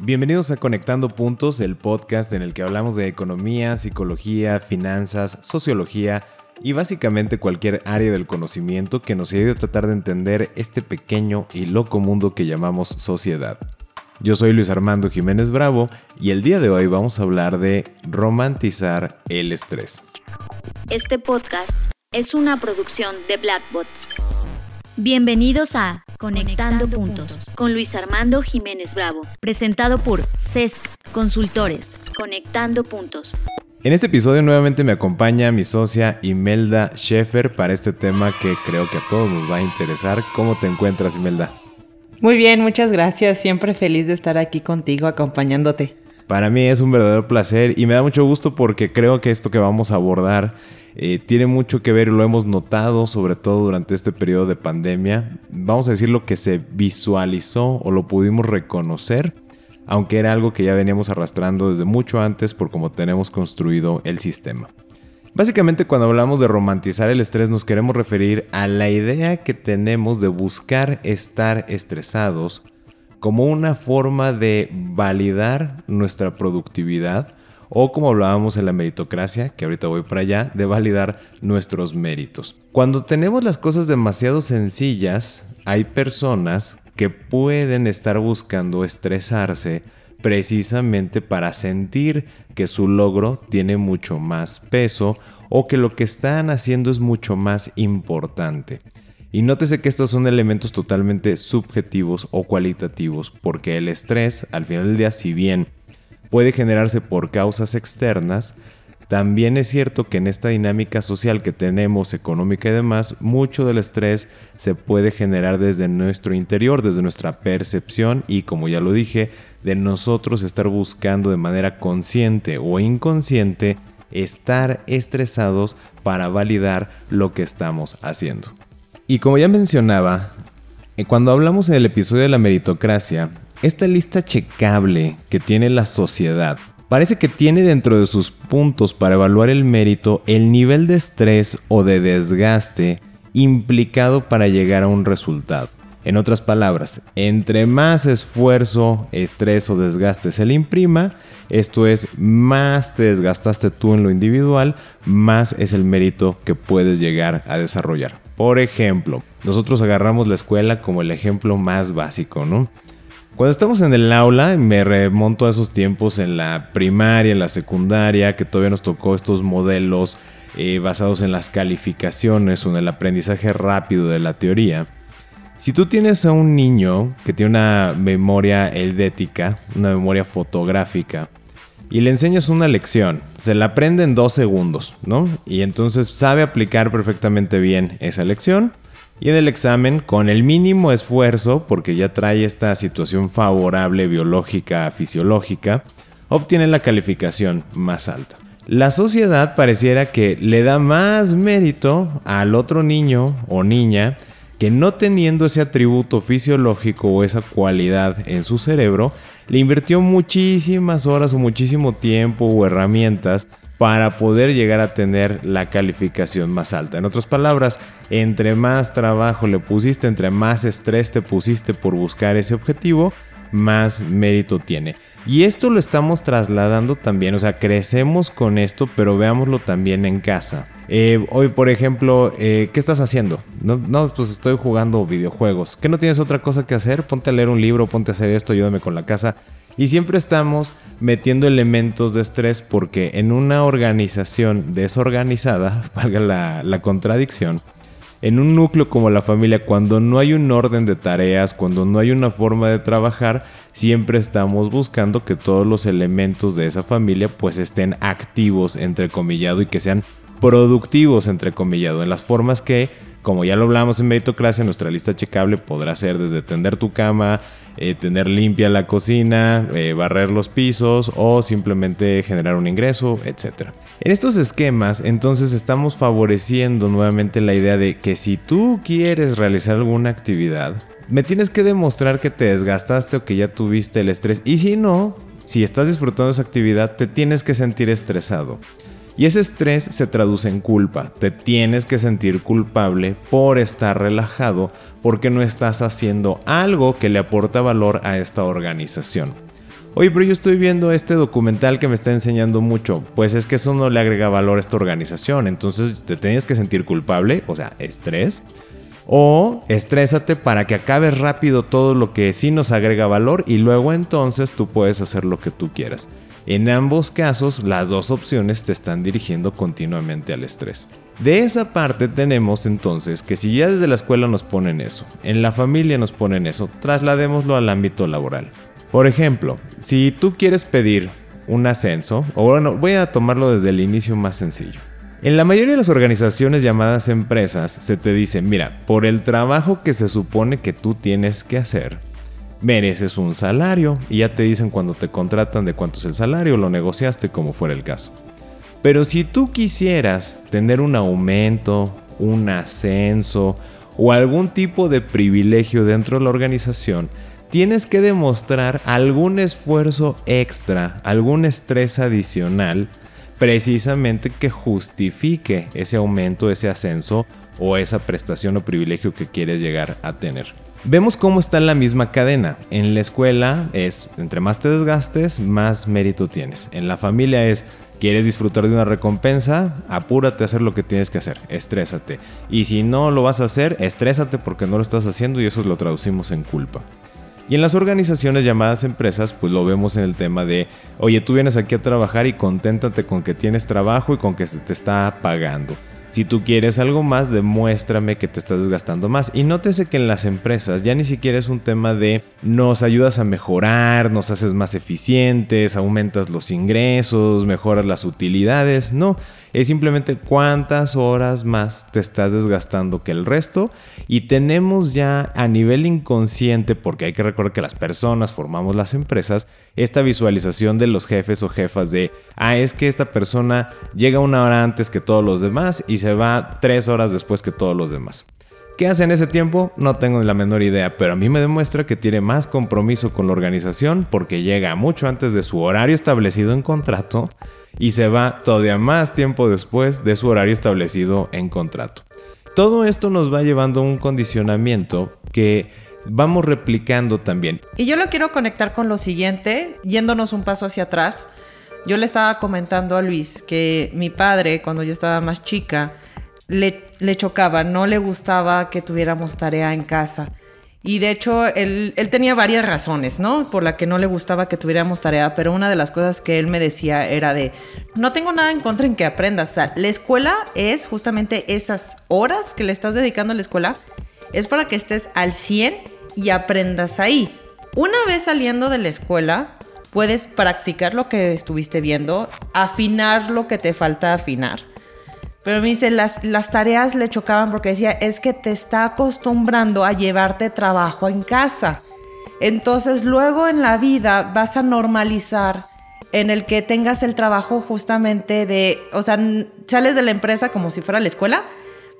Bienvenidos a Conectando Puntos, el podcast en el que hablamos de economía, psicología, finanzas, sociología y básicamente cualquier área del conocimiento que nos ayude a tratar de entender este pequeño y loco mundo que llamamos sociedad. Yo soy Luis Armando Jiménez Bravo y el día de hoy vamos a hablar de romantizar el estrés. Este podcast es una producción de Blackbot. Bienvenidos a Conectando, Puntos con Luis Armando Jiménez Bravo, presentado por CESC Consultores. Conectando Puntos. En este episodio nuevamente me acompaña mi socia Imelda Schaefer para este tema que creo que a todos nos va a interesar. ¿Cómo te encuentras, Imelda? Muy bien, muchas gracias. Siempre feliz de estar aquí contigo acompañándote. Para mí es un verdadero placer y me da mucho gusto porque creo que esto que vamos a abordar eh, tiene mucho que ver, lo hemos notado sobre todo durante este periodo de pandemia. Vamos a decir lo que se visualizó o lo pudimos reconocer, aunque era algo que ya veníamos arrastrando desde mucho antes por cómo tenemos construido el sistema. Básicamente cuando hablamos de romantizar el estrés nos queremos referir a la idea que tenemos de buscar estar estresados como una forma de validar nuestra productividad o como hablábamos en la meritocracia, que ahorita voy para allá, de validar nuestros méritos. Cuando tenemos las cosas demasiado sencillas, hay personas que pueden estar buscando estresarse precisamente para sentir que su logro tiene mucho más peso o que lo que están haciendo es mucho más importante. Y nótese que estos son elementos totalmente subjetivos o cualitativos, porque el estrés, al final del día, si bien puede generarse por causas externas, también es cierto que en esta dinámica social que tenemos, económica y demás, mucho del estrés se puede generar desde nuestro interior, desde nuestra percepción y como ya lo dije, de nosotros estar buscando de manera consciente o inconsciente estar estresados para validar lo que estamos haciendo. Y como ya mencionaba, eh, cuando hablamos en el episodio de la meritocracia, esta lista checable que tiene la sociedad parece que tiene dentro de sus puntos para evaluar el mérito el nivel de estrés o de desgaste implicado para llegar a un resultado. En otras palabras, entre más esfuerzo, estrés o desgaste se le imprima, esto es, más te desgastaste tú en lo individual, más es el mérito que puedes llegar a desarrollar. Por ejemplo, nosotros agarramos la escuela como el ejemplo más básico, ¿no? Cuando estamos en el aula, me remonto a esos tiempos en la primaria, en la secundaria, que todavía nos tocó estos modelos eh, basados en las calificaciones o en el aprendizaje rápido de la teoría. Si tú tienes a un niño que tiene una memoria eldética, una memoria fotográfica, y le enseñas una lección, se la aprende en dos segundos, ¿no? Y entonces sabe aplicar perfectamente bien esa lección y en el examen, con el mínimo esfuerzo, porque ya trae esta situación favorable biológica, fisiológica, obtiene la calificación más alta. La sociedad pareciera que le da más mérito al otro niño o niña que no teniendo ese atributo fisiológico o esa cualidad en su cerebro, le invirtió muchísimas horas o muchísimo tiempo o herramientas para poder llegar a tener la calificación más alta. En otras palabras, entre más trabajo le pusiste, entre más estrés te pusiste por buscar ese objetivo, más mérito tiene. Y esto lo estamos trasladando también, o sea, crecemos con esto, pero veámoslo también en casa. Eh, hoy, por ejemplo, eh, ¿qué estás haciendo? No, no, pues estoy jugando videojuegos. ¿Qué no tienes otra cosa que hacer? Ponte a leer un libro, ponte a hacer esto, ayúdame con la casa. Y siempre estamos metiendo elementos de estrés porque en una organización desorganizada, valga la, contradicción, en un núcleo como la familia, cuando no hay un orden de tareas, cuando no hay una forma de trabajar, siempre estamos buscando que todos los elementos de esa familia pues estén activos, entrecomillado, y que sean productivos, entrecomillado, en las formas que, como ya lo hablamos en Meritocracia, nuestra lista checable podrá ser desde tender tu cama, eh, tener limpia la cocina, eh, barrer los pisos o simplemente generar un ingreso, etc. En estos esquemas, entonces estamos favoreciendo nuevamente la idea de que si tú quieres realizar alguna actividad, me tienes que demostrar que te desgastaste o que ya tuviste el estrés. Y si no, si estás disfrutando de esa actividad, te tienes que sentir estresado. Y ese estrés se traduce en culpa. Te tienes que sentir culpable por estar relajado porque no estás haciendo algo que le aporta valor a esta organización. Oye, pero yo estoy viendo este documental que me está enseñando mucho. Pues es que eso no le agrega valor a esta organización. Entonces te tienes que sentir culpable, o sea, estrés. O estrésate para que acabes rápido todo lo que sí nos agrega valor y luego entonces tú puedes hacer lo que tú quieras. En ambos casos, las dos opciones te están dirigiendo continuamente al estrés. De esa parte tenemos entonces que si ya desde la escuela nos ponen eso, en la familia nos ponen eso, trasladémoslo al ámbito laboral. Por ejemplo, si tú quieres pedir un ascenso, o bueno, voy a tomarlo desde el inicio más sencillo. En la mayoría de las organizaciones llamadas empresas se te dice, mira, por el trabajo que se supone que tú tienes que hacer, mereces un salario y ya te dicen cuando te contratan de cuánto es el salario, lo negociaste como fuera el caso. Pero si tú quisieras tener un aumento, un ascenso o algún tipo de privilegio dentro de la organización, tienes que demostrar algún esfuerzo extra, algún estrés adicional, precisamente que justifique ese aumento, ese ascenso o esa prestación o privilegio que quieres llegar a tener. Vemos cómo está la misma cadena. En la escuela es, entre más te desgastes, más mérito tienes. En la familia es, ¿Quieres disfrutar de una recompensa? Apúrate a hacer lo que tienes que hacer, estrésate. Y si no lo vas a hacer, estrésate porque no lo estás haciendo y eso lo traducimos en culpa. Y en las organizaciones llamadas empresas, pues lo vemos en el tema de, oye, tú vienes aquí a trabajar y conténtate con que tienes trabajo y con que se te está pagando. Si tú quieres algo más, demuéstrame que te estás desgastando más. Y nótese que en las empresas ya ni siquiera es un tema de nos ayudas a mejorar, nos haces más eficientes, aumentas los ingresos, mejoras las utilidades. No, es simplemente cuántas horas más te estás desgastando que el resto y tenemos ya a nivel inconsciente, porque hay que recordar que las personas formamos las empresas, esta visualización de los jefes o jefas de, ah, es que esta persona llega una hora antes que todos los demás y se va tres horas después que todos los demás. ¿Qué hace en ese tiempo? No tengo la menor idea, pero a mí me demuestra que tiene más compromiso con la organización porque llega mucho antes de su horario establecido en contrato y se va todavía más tiempo después de su horario establecido en contrato. Todo esto nos va llevando a un condicionamiento que vamos replicando también. Y yo lo quiero conectar con lo siguiente, yéndonos un paso hacia atrás. Yo le estaba comentando a Luis que mi padre, cuando yo estaba más chica, le, chocaba, no le gustaba que tuviéramos tarea en casa. Y de hecho, él, tenía varias razones, ¿no? Por la que no le gustaba que tuviéramos tarea, pero una de las cosas que él me decía era de, no tengo nada en contra en que aprendas. O sea, la escuela es justamente esas horas que le estás dedicando a la escuela, es para que estés al 100 y aprendas ahí. Una vez saliendo de la escuela, puedes practicar lo que estuviste viendo, afinar lo que te falta afinar pero me dice, las, las tareas le chocaban porque decía, es que te está acostumbrando a llevarte trabajo en casa. Entonces luego en la vida vas a normalizar en el que tengas el trabajo justamente de, o sea, sales de la empresa como si fuera la escuela,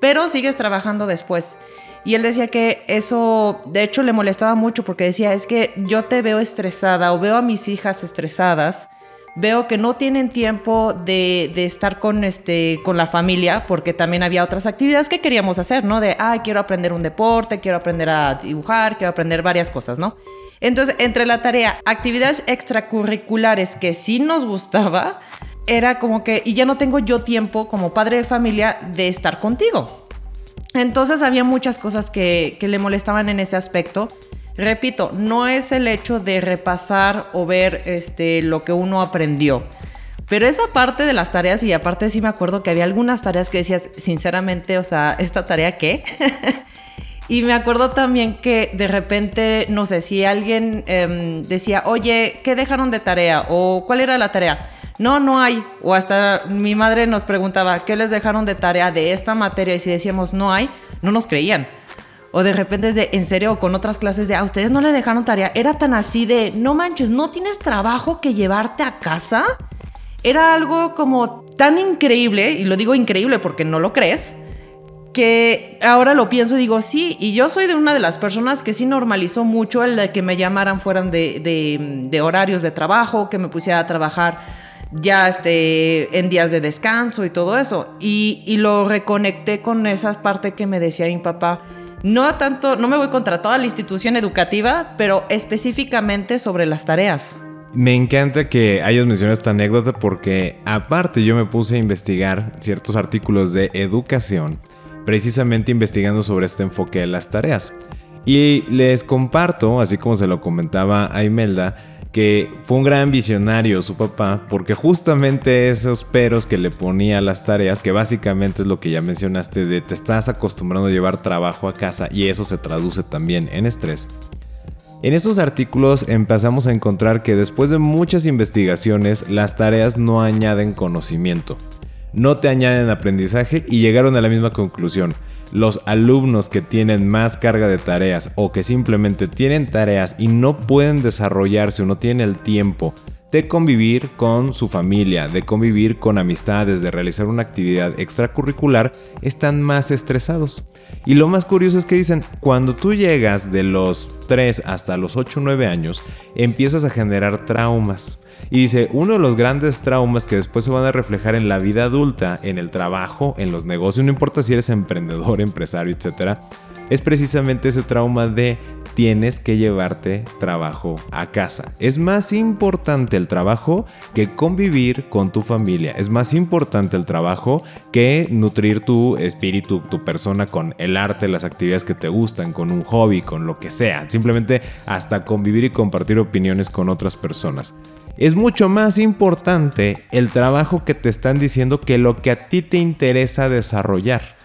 pero sigues trabajando después. Y él decía que eso, de hecho, le molestaba mucho porque decía, es que yo te veo estresada o veo a mis hijas estresadas veo que no tienen tiempo de, estar con, este, con la familia, porque también había otras actividades que queríamos hacer, ¿no? De, ay, quiero aprender un deporte, quiero aprender a dibujar, quiero aprender varias cosas, ¿no? Entonces, entre la tarea, actividades extracurriculares que sí nos gustaba, era como que, y ya no tengo yo tiempo como padre de familia de estar contigo. Entonces había muchas cosas que, que le molestaban en ese aspecto. Repito, no es el hecho de repasar o ver este, lo que uno aprendió. Pero esa parte de las tareas, y aparte sí me acuerdo que había algunas tareas que decías, sinceramente, o sea, ¿esta tarea qué? y me acuerdo también que de repente, no sé, si alguien em, decía, oye, ¿qué dejaron de tarea? ¿O cuál era la tarea? No, no hay. O hasta mi madre nos preguntaba, ¿qué les dejaron de tarea de esta materia? Y si decíamos, no hay, no nos creían. O de repente es de, en serio, con otras clases de, a ustedes no le dejaron tarea. Era tan así de, no manches, ¿no tienes trabajo que llevarte a casa? Era algo como tan increíble, y lo digo increíble porque no lo crees, que ahora lo pienso y digo, sí, y yo soy de una de las personas que sí normalizó mucho el de que me llamaran fueran de, horarios de trabajo, que me pusiera a trabajar ya este, en días de descanso y todo eso. Y, y lo reconecté con esa parte que me decía mi papá no tanto, no me voy contra toda la institución educativa, pero específicamente sobre las tareas. Me encanta que hayas mencionado esta anécdota porque aparte yo me puse a investigar ciertos artículos de educación, precisamente investigando sobre este enfoque de las tareas. Y les comparto, así como se lo comentaba a Imelda, que fue un gran visionario su papá, porque justamente esos peros que le ponía a las tareas, que básicamente es lo que ya mencionaste, de te estás acostumbrando a llevar trabajo a casa y eso se traduce también en estrés. En esos artículos empezamos a encontrar que después de muchas investigaciones, las tareas no añaden conocimiento, no te añaden aprendizaje y llegaron a la misma conclusión los alumnos que tienen más carga de tareas o que simplemente tienen tareas y no pueden desarrollarse o no tienen el tiempo de convivir con su familia, de convivir con amistades, de realizar una actividad extracurricular, están más estresados. Y lo más curioso es que dicen, cuando tú llegas de los 3 hasta los 8 o 9 años, empiezas a generar traumas. Y dice, uno de los grandes traumas que después se van a reflejar en la vida adulta, en el trabajo, en los negocios, no importa si eres emprendedor, empresario, etc., es precisamente ese trauma de tienes que llevarte trabajo a casa. Es más importante el trabajo que convivir con tu familia. Es más importante el trabajo que nutrir tu espíritu, tu persona con el arte, las actividades que te gustan, con un hobby, con lo que sea. Simplemente hasta convivir y compartir opiniones con otras personas es mucho más importante el trabajo que te están diciendo que lo que a ti te interesa desarrollar.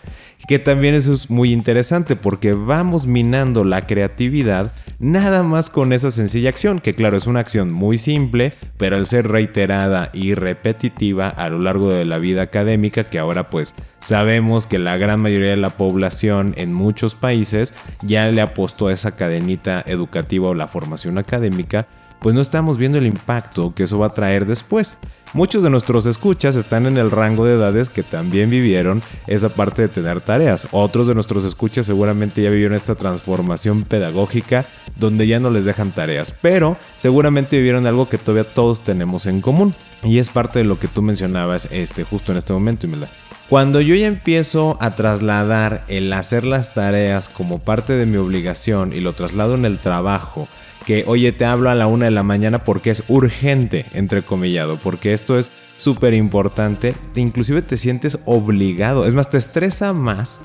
Que también eso es muy interesante porque vamos minando la creatividad nada más con esa sencilla acción, que claro es una acción muy simple, pero al ser reiterada y repetitiva a lo largo de la vida académica, que ahora pues sabemos que la gran mayoría de la población en muchos países ya le apostó a esa cadenita educativa o la formación académica, pues no estamos viendo el impacto que eso va a traer después. Muchos de nuestros escuchas están en el rango de edades que también vivieron esa parte de tener tareas. Otros de nuestros escuchas seguramente ya vivieron esta transformación pedagógica donde ya no les dejan tareas, pero seguramente vivieron algo que todavía todos tenemos en común. Y es parte de lo que tú mencionabas este, justo en este momento, Imelda. Cuando yo ya empiezo a trasladar el hacer las tareas como parte de mi obligación y lo traslado en el trabajo, que, oye, te hablo a la una de la mañana porque es urgente, entrecomillado, porque esto es súper importante, inclusive te sientes obligado, es más, te estresa más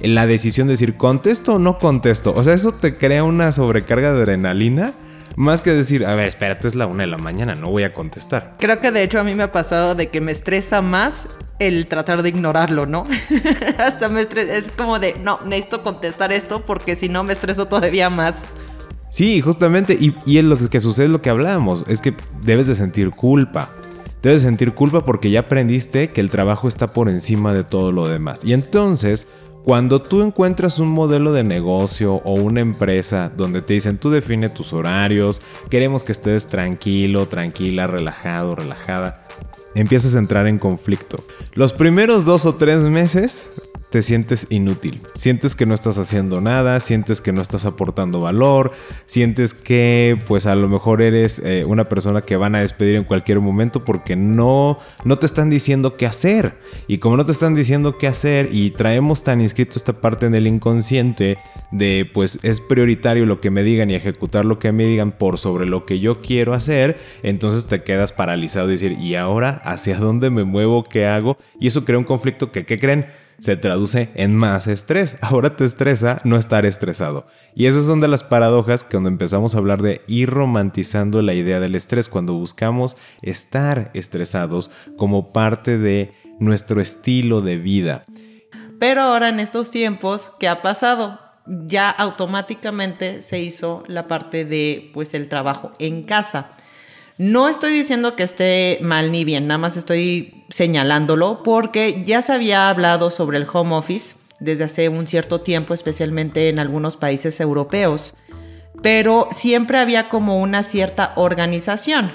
la decisión de decir contesto o no contesto, o sea, eso te crea una sobrecarga de adrenalina. Más que decir, a ver, espérate, es la una de la mañana, no voy a contestar. Creo que de hecho a mí me ha pasado de que me estresa más el tratar de ignorarlo, ¿no? Hasta me estresa, es como de, no, necesito contestar esto porque si no me estreso todavía más. Sí, justamente, y, es lo que sucede, lo que hablábamos, es que debes de sentir culpa. Debes de sentir culpa porque ya aprendiste que el trabajo está por encima de todo lo demás. Y entonces, cuando tú encuentras un modelo de negocio o una empresa donde te dicen tú define tus horarios, queremos que estés tranquilo, tranquila, relajado, relajada, empiezas a entrar en conflicto. Los primeros dos o tres meses te sientes inútil. Sientes que no estás haciendo nada, sientes que no estás aportando valor, sientes que pues a lo mejor eres eh, una persona que van a despedir en cualquier momento porque no, no te están diciendo qué hacer. Y como no te están diciendo qué hacer y traemos tan inscrito esta parte en el inconsciente de pues es prioritario lo que me digan y ejecutar lo que me digan por sobre lo que yo quiero hacer, entonces te quedas paralizado y decir, ¿y ahora hacia dónde me muevo? ¿Qué hago? Y eso crea un conflicto que, ¿qué creen? Se traduce en más estrés. Ahora te estresa no estar estresado. Y esas son de las paradojas que cuando empezamos a hablar de ir romantizando la idea del estrés, cuando buscamos estar estresados como parte de nuestro estilo de vida. Pero ahora en estos tiempos, ¿qué ha pasado? Ya automáticamente se hizo la parte de pues el trabajo en casa. No estoy diciendo que esté mal ni bien, nada más estoy señalándolo porque ya se había hablado sobre el home office desde hace un cierto tiempo, especialmente en algunos países europeos, pero siempre había como una cierta organización.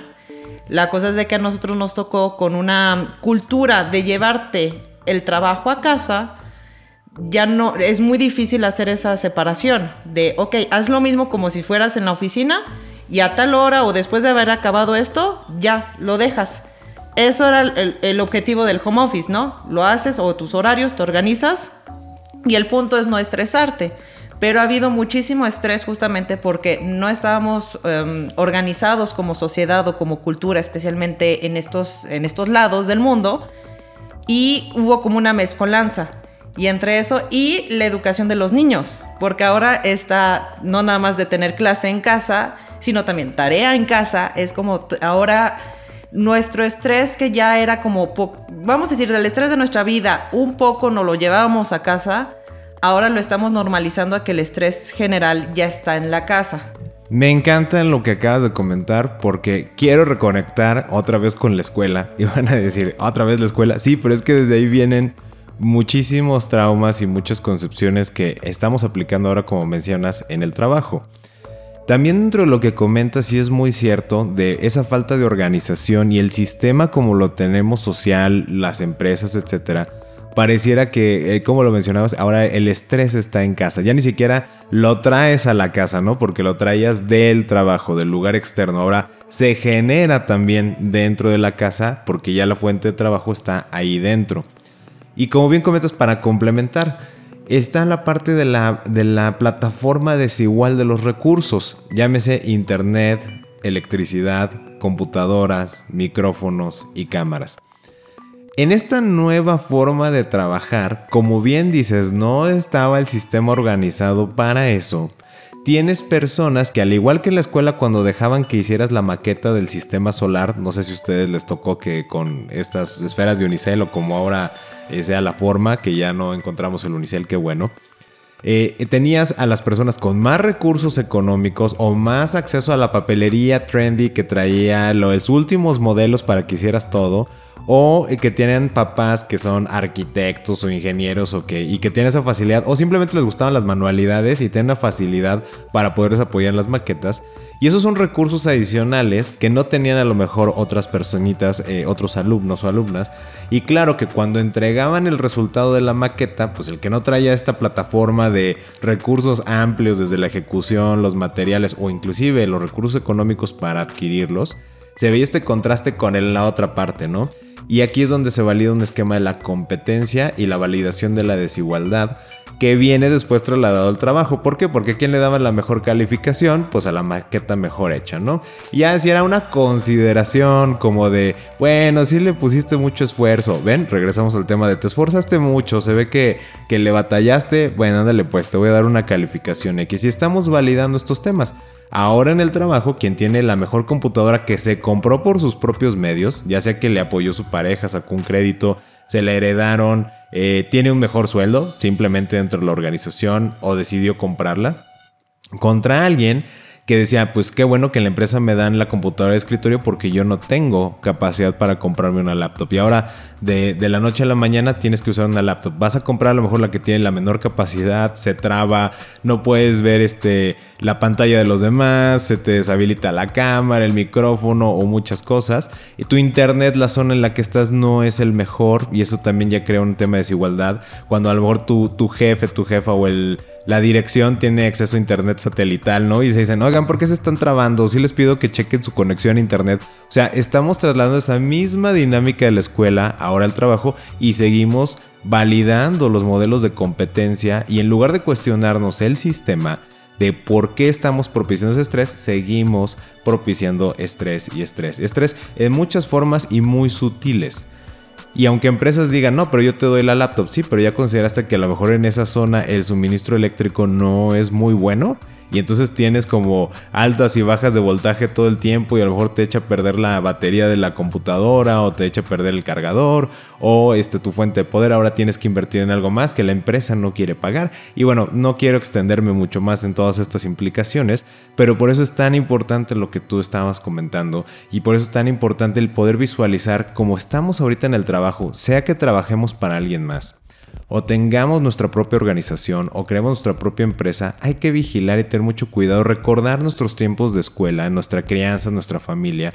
La cosa es de que a nosotros nos tocó con una cultura de llevarte el trabajo a casa, ya no, es muy difícil hacer esa separación de, ok, haz lo mismo como si fueras en la oficina y a tal hora o después de haber acabado esto, ya lo dejas. Eso era el, objetivo del home office, ¿no? Lo haces o tus horarios, te organizas y el punto es no estresarte. pero ha habido muchísimo estrés justamente porque no estábamos em, organizados como sociedad o como cultura, especialmente en estos, en estos lados del mundo, y hubo como una mezcolanza. Y entre eso y la educación de los niños, porque ahora está no nada más de tener clase en casa, sino también tarea en casa, es como ahora nuestro estrés que ya era como, vamos a decir, del estrés de nuestra vida, un poco nos lo llevábamos a casa, ahora lo estamos normalizando a que el estrés general ya está en la casa. Me encanta lo que acabas de comentar porque quiero reconectar otra vez con la escuela. Y van a decir, otra vez la escuela. Sí, pero es que desde ahí vienen muchísimos traumas y muchas concepciones que estamos aplicando ahora, como mencionas, en el trabajo. También dentro de lo que comentas, sí es muy cierto de esa falta de organización y el sistema como lo tenemos social, las empresas, etcétera pareciera que, eh, como lo mencionabas, ahora el estrés está en casa. Ya ni siquiera lo traes a la casa, ¿no? Porque lo traías del trabajo, del lugar externo. Ahora se genera también dentro de la casa porque ya la fuente de trabajo está ahí dentro. Y como bien comentas, para complementar, está la parte de la, de la plataforma desigual de los recursos. Llámese internet, electricidad, computadoras, micrófonos y cámaras. En esta nueva forma de trabajar, como bien dices, no estaba el sistema organizado para eso. Tienes personas que al igual que en la escuela cuando dejaban que hicieras la maqueta del sistema solar, no sé si a ustedes les tocó que con estas esferas de unicel o como ahora sea la forma, que ya no encontramos el unicel, qué bueno. Eh, tenías a las personas con más recursos económicos o más acceso a la papelería trendy que traía los últimos modelos para que hicieras todo o que tienen papás que son arquitectos o ingenieros o y que tienen esa facilidad o simplemente les gustaban las manualidades y tienen la facilidad para poderles apoyar en las maquetas. Y esos son recursos adicionales que no tenían a lo mejor otras personitas, eh, otros alumnos o alumnas. Y claro que cuando entregaban el resultado de la maqueta, pues el que no traía esta plataforma de recursos amplios desde la ejecución, los materiales o inclusive los recursos económicos para adquirirlos, se veía este contraste con la otra parte, ¿no? Y aquí es donde se valida un esquema de la competencia y la validación de la desigualdad que viene después trasladado al trabajo. ¿Por qué? Porque ¿quién le daba la mejor calificación? Pues a la maqueta mejor hecha, ¿no? Ya si era una consideración como de, bueno, si le pusiste mucho esfuerzo. Ven, regresamos al tema de te esforzaste mucho, se ve que, que le batallaste. Bueno, ándale, pues te voy a dar una calificación X. Y estamos validando estos temas. Ahora en el trabajo, quien tiene la mejor computadora que se compró por sus propios medios, ya sea que le apoyó su pareja, sacó un crédito, se le heredaron, eh, tiene un mejor sueldo simplemente dentro de la organización o decidió comprarla, contra alguien que decía, pues qué bueno que la empresa me dan la computadora de escritorio porque yo no tengo capacidad para comprarme una laptop. Y ahora de, la noche a la mañana tienes que usar una laptop. Vas a comprar a lo mejor la que tiene la menor capacidad, se traba, no puedes ver este, la pantalla de los demás, se te deshabilita la cámara, el micrófono o muchas cosas. Y tu internet, la zona en la que estás no es el mejor y eso también ya crea un tema de desigualdad. Cuando a lo mejor tu, tu jefe, tu jefa o el la dirección tiene acceso a internet satelital, ¿no? Y se dicen, oigan, ¿por qué se están trabando? Sí les pido que chequen su conexión a internet. O sea, estamos trasladando esa misma dinámica de la escuela ahora al trabajo y seguimos validando los modelos de competencia y en lugar de cuestionarnos el sistema de por qué estamos propiciando ese estrés, seguimos propiciando estrés y estrés. Estrés en muchas formas y muy sutiles. Y aunque empresas digan, no, pero yo te doy la laptop, sí, pero ya consideraste que a lo mejor en esa zona el suministro eléctrico no es muy bueno y entonces tienes como altas y bajas de voltaje todo el tiempo y a lo mejor te echa a perder la batería de la computadora o te echa a perder el cargador o este, tu fuente de poder. Ahora tienes que invertir en algo más que la empresa no quiere pagar. Y bueno no quiero extenderme mucho más en todas estas implicaciones pero por eso es tan importante lo que tú estabas comentando y por eso es tan importante el poder visualizar cómo estamos ahorita en el trabajo sea que trabajemos para alguien más o tengamos nuestra propia organización o creemos nuestra propia empresa, hay que vigilar y tener mucho cuidado, recordar nuestros tiempos de escuela, nuestra crianza, nuestra familia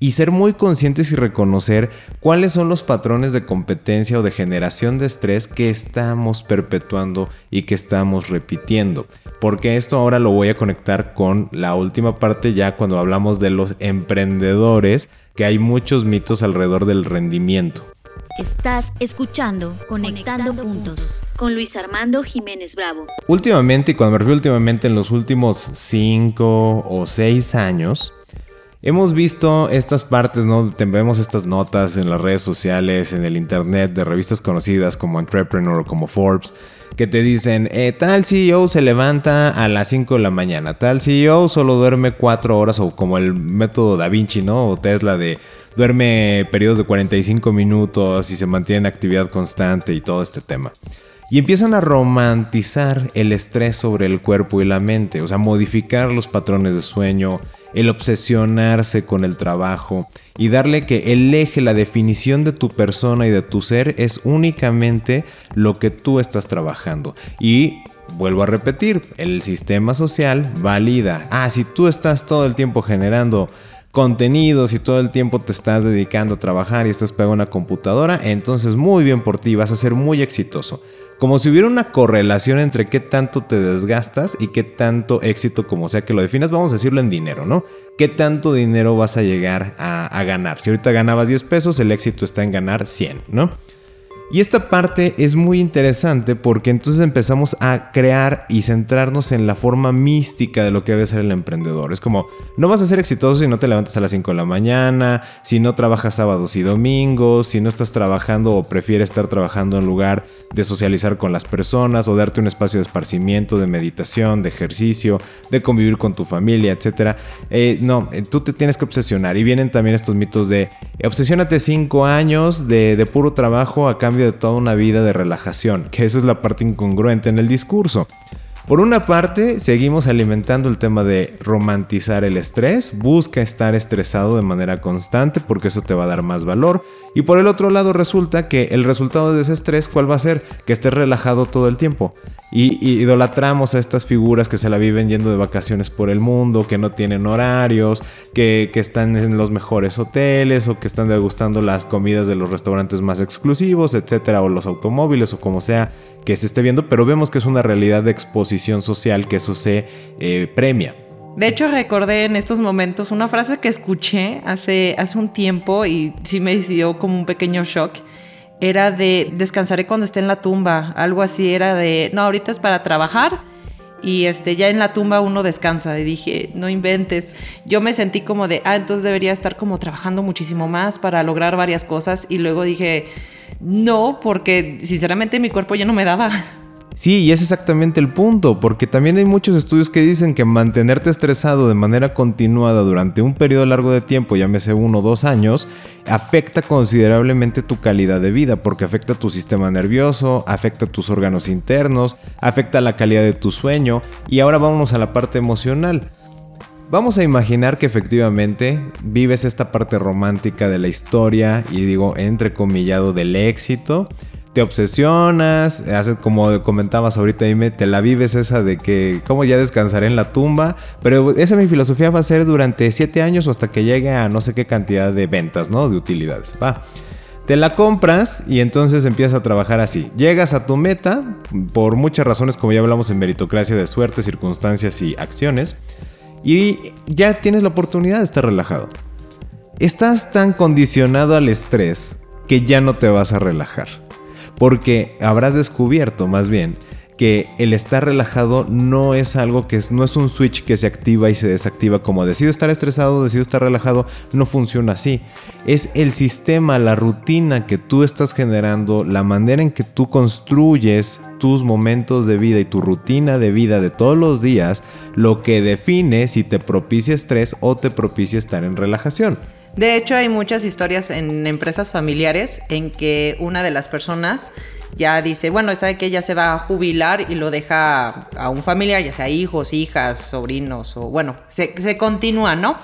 y ser muy conscientes y reconocer cuáles son los patrones de competencia o de generación de estrés que estamos perpetuando y que estamos repitiendo. Porque esto ahora lo voy a conectar con la última parte ya cuando hablamos de los emprendedores, que hay muchos mitos alrededor del rendimiento. Estás escuchando Conectando, Puntos con Luis Armando Jiménez Bravo. Últimamente, y cuando me refiero últimamente en los últimos cinco o seis años, hemos visto estas partes, ¿no? Vemos estas notas en las redes sociales, en el internet, de revistas conocidas como Entrepreneur o como Forbes, que te dicen, eh, tal CEO se levanta a las 5 de la mañana, tal CEO solo duerme 4 horas o como el método Da Vinci, ¿no? O Tesla de duerme periodos de 45 minutos y se mantiene en actividad constante y todo este tema. Y empiezan a romantizar el estrés sobre el cuerpo y la mente, o sea, modificar los patrones de sueño, el obsesionarse con el trabajo y darle que el eje, la definición de tu persona y de tu ser es únicamente lo que tú estás trabajando. Y vuelvo a repetir, el sistema social valida, ah, si tú estás todo el tiempo generando contenidos y todo el tiempo te estás dedicando a trabajar y estás pegado a una computadora, entonces muy bien por ti, vas a ser muy exitoso. Como si hubiera una correlación entre qué tanto te desgastas y qué tanto éxito, como sea que lo definas, vamos a decirlo en dinero, ¿no? ¿Qué tanto dinero vas a llegar a, a ganar? Si ahorita ganabas 10 pesos, el éxito está en ganar 100, ¿no? Y esta parte es muy interesante porque entonces empezamos a crear y centrarnos en la forma mística de lo que debe ser el emprendedor. Es como, no vas a ser exitoso si no te levantas a las 5 de la mañana, si no trabajas sábados y domingos, si no estás trabajando o prefieres estar trabajando en lugar de socializar con las personas o darte un espacio de esparcimiento, de meditación, de ejercicio, de convivir con tu familia, etc. Eh, no, eh, tú te tienes que obsesionar. Y vienen también estos mitos de, obsesiónate 5 años de, de puro trabajo a cambio de toda una vida de relajación, que esa es la parte incongruente en el discurso. Por una parte, seguimos alimentando el tema de romantizar el estrés, busca estar estresado de manera constante porque eso te va a dar más valor. Y por el otro lado resulta que el resultado de ese estrés, ¿cuál va a ser? Que estés relajado todo el tiempo. Y, idolatramos a estas figuras que se la viven yendo de vacaciones por el mundo, que no tienen horarios, que, que, están en los mejores hoteles o que están degustando las comidas de los restaurantes más exclusivos, etcétera, o los automóviles o como sea que se esté viendo, pero vemos que es una realidad de exposición social que eso se eh, premia. De hecho, recordé en estos momentos una frase que escuché hace, hace un tiempo y sí me dio como un pequeño shock era de descansaré cuando esté en la tumba, algo así, era de, no, ahorita es para trabajar y este, ya en la tumba uno descansa y dije, no inventes. Yo me sentí como de, ah, entonces debería estar como trabajando muchísimo más para lograr varias cosas y luego dije, no, porque sinceramente mi cuerpo ya no me daba. Sí, y es exactamente el punto, porque también hay muchos estudios que dicen que mantenerte estresado de manera continuada durante un periodo largo de tiempo, llámese uno o dos años, afecta considerablemente tu calidad de vida, porque afecta tu sistema nervioso, afecta tus órganos internos, afecta la calidad de tu sueño, y ahora vámonos a la parte emocional. Vamos a imaginar que efectivamente vives esta parte romántica de la historia y digo entrecomillado del éxito te obsesionas, haces como comentabas ahorita, dime, te la vives esa de que cómo ya descansaré en la tumba, pero esa mi filosofía va a ser durante siete años o hasta que llegue a no sé qué cantidad de ventas, ¿no? De utilidades, va. Te la compras y entonces empiezas a trabajar así. Llegas a tu meta por muchas razones, como ya hablamos en meritocracia de suerte, circunstancias y acciones, y ya tienes la oportunidad de estar relajado. Estás tan condicionado al estrés que ya no te vas a relajar. Porque habrás descubierto más bien que el estar relajado no es algo que es, no es un switch que se activa y se desactiva como decido estar estresado, decido estar relajado, no funciona así. Es el sistema, la rutina que tú estás generando, la manera en que tú construyes tus momentos de vida y tu rutina de vida de todos los días, lo que define si te propicia estrés o te propicia estar en relajación. De hecho, hay muchas historias en empresas familiares en que una de las personas ya dice, bueno, sabe que ella se va a jubilar y lo deja a un familiar, ya sea hijos, hijas, sobrinos, o bueno, se, se continúa, ¿no?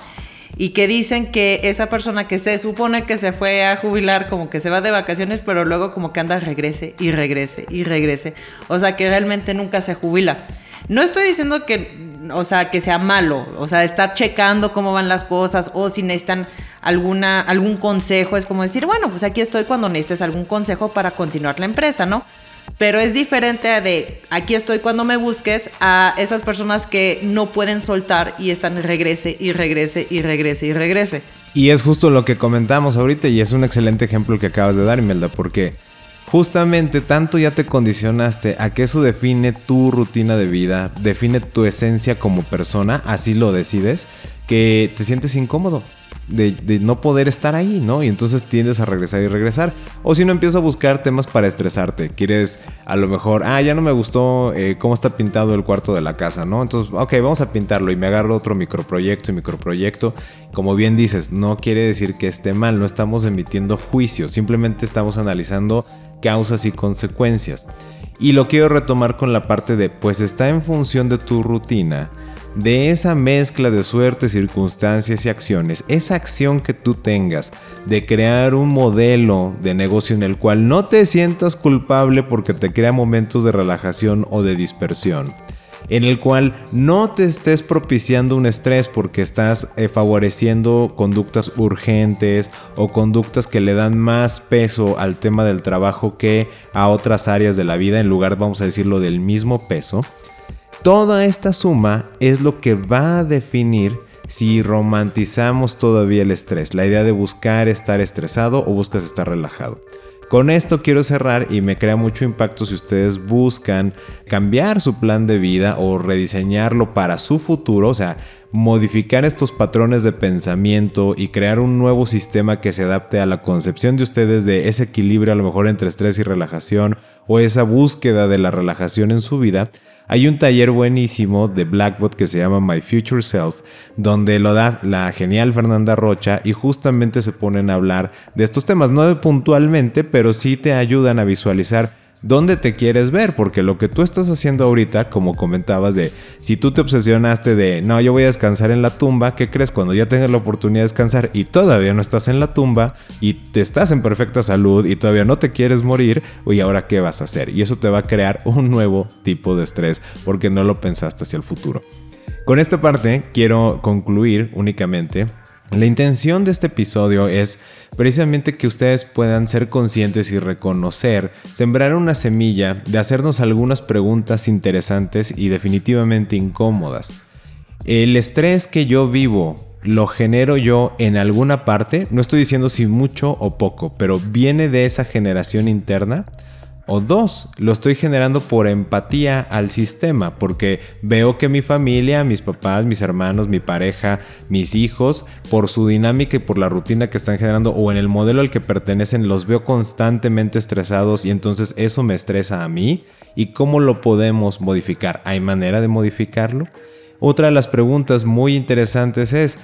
Y que dicen que esa persona que se supone que se fue a jubilar, como que se va de vacaciones, pero luego como que anda regrese y regrese y regrese. O sea, que realmente nunca se jubila. No estoy diciendo que, o sea, que sea malo, o sea, estar checando cómo van las cosas o si necesitan alguna, algún consejo, es como decir, bueno, pues aquí estoy cuando necesites algún consejo para continuar la empresa, ¿no? Pero es diferente de aquí estoy cuando me busques a esas personas que no pueden soltar y están regrese y regrese y regrese y regrese. Y es justo lo que comentamos ahorita y es un excelente ejemplo que acabas de dar, Imelda, porque justamente tanto ya te condicionaste a que eso define tu rutina de vida, define tu esencia como persona, así lo decides, que te sientes incómodo de, no poder estar ahí, ¿no? Y entonces tiendes a regresar y regresar. O si no, empiezas a buscar temas para estresarte. Quieres, a lo mejor, ah, ya no me gustó eh, cómo está pintado el cuarto de la casa, ¿no? Entonces, ok, vamos a pintarlo y me agarro otro microproyecto y microproyecto. Como bien dices, no quiere decir que esté mal, no estamos emitiendo juicios, simplemente estamos analizando causas y consecuencias. Y lo quiero retomar con la parte de, pues está en función de tu rutina de esa mezcla de suerte, circunstancias y acciones, esa acción que tú tengas de crear un modelo de negocio en el cual no te sientas culpable porque te crea momentos de relajación o de dispersión, en el cual no te estés propiciando un estrés porque estás eh, favoreciendo conductas urgentes o conductas que le dan más peso al tema del trabajo que a otras áreas de la vida en lugar, vamos a decirlo, del mismo peso Toda esta suma es lo que va a definir si romantizamos todavía el estrés, la idea de buscar estar estresado o buscas estar relajado. Con esto quiero cerrar y me crea mucho impacto si ustedes buscan cambiar su plan de vida o rediseñarlo para su futuro, o sea, modificar estos patrones de pensamiento y crear un nuevo sistema que se adapte a la concepción de ustedes de ese equilibrio a lo mejor entre estrés y relajación o esa búsqueda de la relajación en su vida, hay un taller buenísimo de Blackbot que se llama My Future Self, donde lo da la genial Fernanda Rocha y justamente se ponen a hablar de estos temas, no puntualmente, pero sí te ayudan a visualizar dónde te quieres ver, porque lo que tú estás haciendo ahorita, como comentabas, de si tú te obsesionaste de no, yo voy a descansar en la tumba, ¿qué crees? Cuando ya tengas la oportunidad de descansar y todavía no estás en la tumba y te estás en perfecta salud y todavía no te quieres morir, ¿y ahora qué vas a hacer? Y eso te va a crear un nuevo tipo de estrés porque no lo pensaste hacia el futuro. Con esta parte quiero concluir únicamente la intención de este episodio es precisamente que ustedes puedan ser conscientes y reconocer, sembrar una semilla de hacernos algunas preguntas interesantes y definitivamente incómodas. El estrés que yo vivo lo genero yo en alguna parte, no estoy diciendo si mucho o poco, pero viene de esa generación interna. O dos, lo estoy generando por empatía al sistema, porque veo que mi familia, mis papás, mis hermanos, mi pareja, mis hijos, por su dinámica y por la rutina que están generando o en el modelo al que pertenecen, los veo constantemente estresados y entonces eso me estresa a mí. ¿Y cómo lo podemos modificar? ¿Hay manera de modificarlo? Otra de las preguntas muy interesantes es,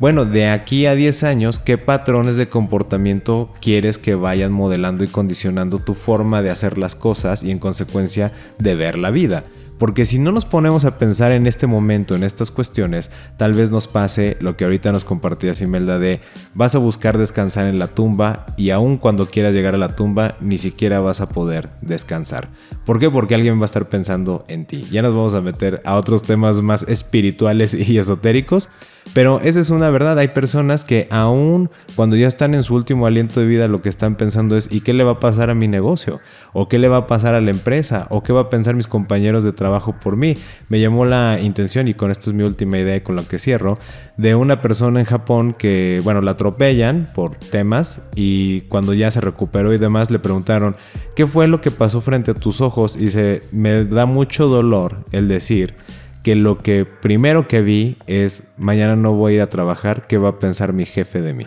bueno, de aquí a 10 años, ¿qué patrones de comportamiento quieres que vayan modelando y condicionando tu forma de hacer las cosas y en consecuencia de ver la vida? Porque si no nos ponemos a pensar en este momento, en estas cuestiones, tal vez nos pase lo que ahorita nos compartía Simelda de vas a buscar descansar en la tumba y aun cuando quieras llegar a la tumba ni siquiera vas a poder descansar. ¿Por qué? Porque alguien va a estar pensando en ti. Ya nos vamos a meter a otros temas más espirituales y esotéricos. Pero esa es una verdad, hay personas que aún cuando ya están en su último aliento de vida lo que están pensando es ¿y qué le va a pasar a mi negocio? ¿O qué le va a pasar a la empresa? ¿O qué va a pensar mis compañeros de trabajo por mí? Me llamó la intención, y con esto es mi última idea con lo que cierro, de una persona en Japón que, bueno, la atropellan por temas y cuando ya se recuperó y demás le preguntaron ¿qué fue lo que pasó frente a tus ojos? Y se me da mucho dolor el decir que lo que primero que vi es mañana no voy a ir a trabajar, ¿qué va a pensar mi jefe de mí?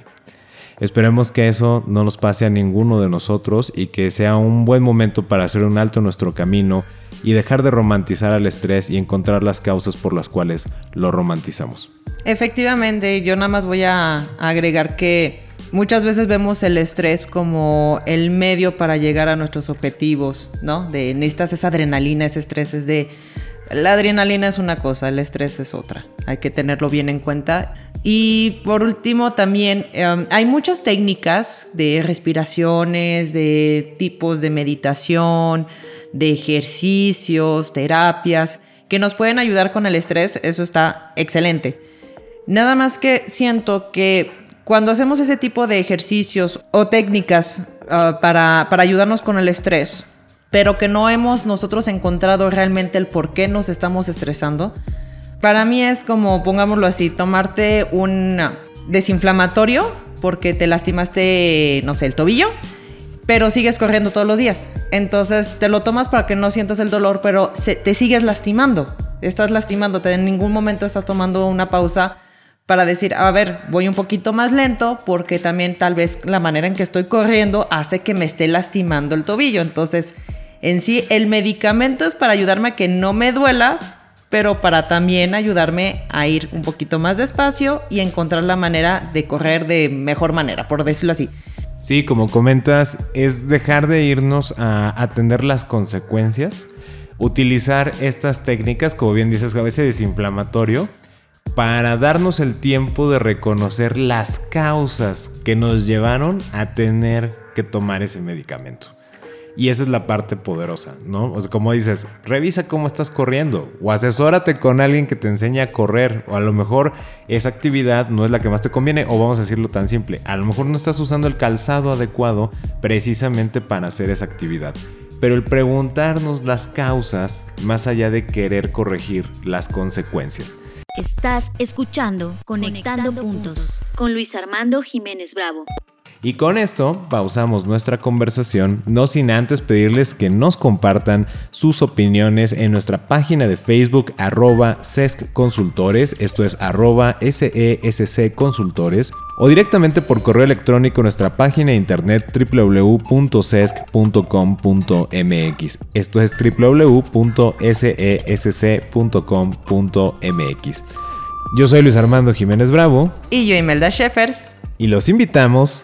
Esperemos que eso no nos pase a ninguno de nosotros y que sea un buen momento para hacer un alto en nuestro camino y dejar de romantizar al estrés y encontrar las causas por las cuales lo romantizamos. Efectivamente, yo nada más voy a agregar que muchas veces vemos el estrés como el medio para llegar a nuestros objetivos, ¿no? De necesitas esa adrenalina, ese estrés es de la adrenalina es una cosa, el estrés es otra. Hay que tenerlo bien en cuenta. Y por último, también em, hay muchas técnicas de respiraciones, de tipos de meditación, de ejercicios, terapias, que nos pueden ayudar con el estrés. Eso está excelente. Nada más que siento que cuando hacemos ese tipo de ejercicios o técnicas ah, para, para ayudarnos con el estrés, pero que no hemos nosotros encontrado realmente el por qué nos estamos estresando. Para mí es como, pongámoslo así, tomarte un, desinflamatorio porque te lastimaste, no sé, el tobillo, pero sigues corriendo todos los días. Entonces te lo tomas para que no sientas el dolor, pero te sigues lastimando. Estás lastimándote. En ningún momento estás tomando una pausa para decir, a ver, voy un poquito más lento porque también tal vez la manera en que estoy corriendo hace que me esté lastimando el tobillo. Entonces, en sí, el medicamento es para ayudarme a que no me duela, pero para también ayudarme a ir un poquito más despacio y encontrar la manera de correr de mejor manera, por decirlo así. Sí, como comentas, es dejar de irnos a atender las consecuencias, utilizar estas técnicas, como bien dices, a veces desinflamatorio, para darnos el tiempo de reconocer las causas que nos llevaron a tener que tomar ese medicamento. Y esa es la parte poderosa, ¿no? O sea, como dices, revisa cómo estás corriendo o asesórate con alguien que te enseñe a correr o a lo mejor esa actividad no es la que más te conviene o vamos a decirlo tan simple, a lo mejor no estás usando el calzado adecuado precisamente para hacer esa actividad. Pero el preguntarnos las causas más allá de querer corregir las consecuencias. Estás escuchando Conectando, puntos con Luis Armando Jiménez Bravo. Y con esto pausamos nuestra conversación, no sin antes pedirles que nos compartan sus opiniones en nuestra página de Facebook arroba SESC Consultores, esto es arroba SESC Consultores, o directamente por correo electrónico en nuestra página de internet www.sesc.com.mx. Esto es www.sesc.com.mx. Yo soy Luis Armando Jiménez Bravo. Y yo Imelda Schaefer. Y los invitamos